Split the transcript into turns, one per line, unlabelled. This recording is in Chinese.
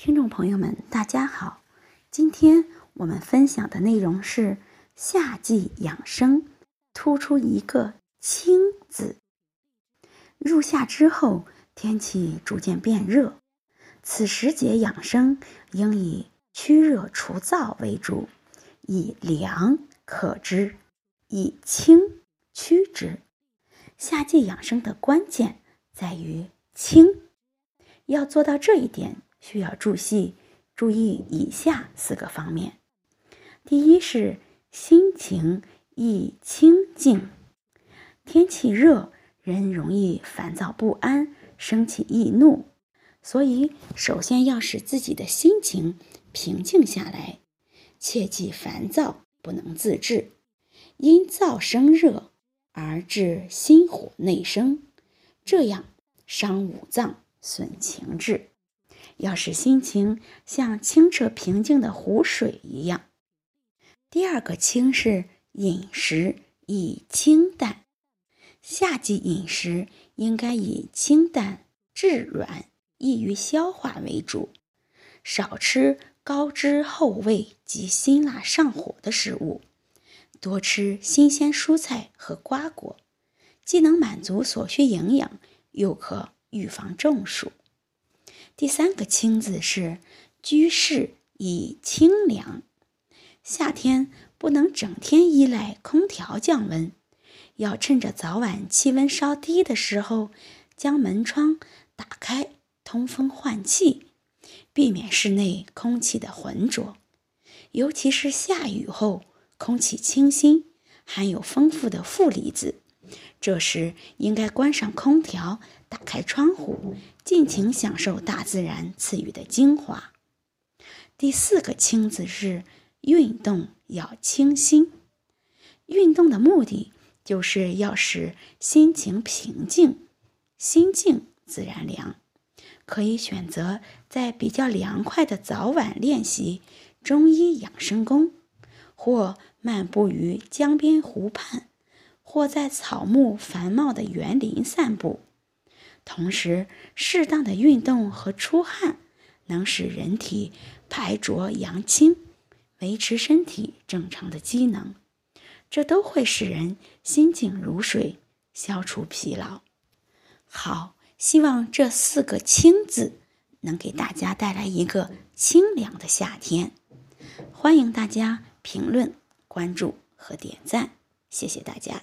听众朋友们，大家好！今天我们分享的内容是夏季养生，突出一个“清”字。入夏之后，天气逐渐变热，此时节养生应以驱热除燥为主，以凉可之，以清驱之。夏季养生的关键在于清，要做到这一点。需要注意注意以下四个方面：第一是心情易清静，天气热，人容易烦躁不安、生气易怒，所以首先要使自己的心情平静下来，切忌烦躁不能自制，因燥生热而致心火内生，这样伤五脏，损情志。要使心情像清澈平静的湖水一样。第二个清是饮食以清淡，夏季饮食应该以清淡、质软、易于消化为主，少吃高脂厚味及辛辣上火的食物，多吃新鲜蔬菜和瓜果，既能满足所需营养，又可预防中暑。第三个“清”字是居室以清凉。夏天不能整天依赖空调降温，要趁着早晚气温稍低的时候，将门窗打开通风换气，避免室内空气的浑浊。尤其是下雨后，空气清新，含有丰富的负离子。这时应该关上空调，打开窗户，尽情享受大自然赐予的精华。第四个“清”字是运动要清新。运动的目的就是要使心情平静，心静自然凉。可以选择在比较凉快的早晚练习中医养生功，或漫步于江边湖畔。或在草木繁茂的园林散步，同时适当的运动和出汗，能使人体排浊扬清，维持身体正常的机能，这都会使人心静如水，消除疲劳。好，希望这四个“清”字能给大家带来一个清凉的夏天。欢迎大家评论、关注和点赞，谢谢大家。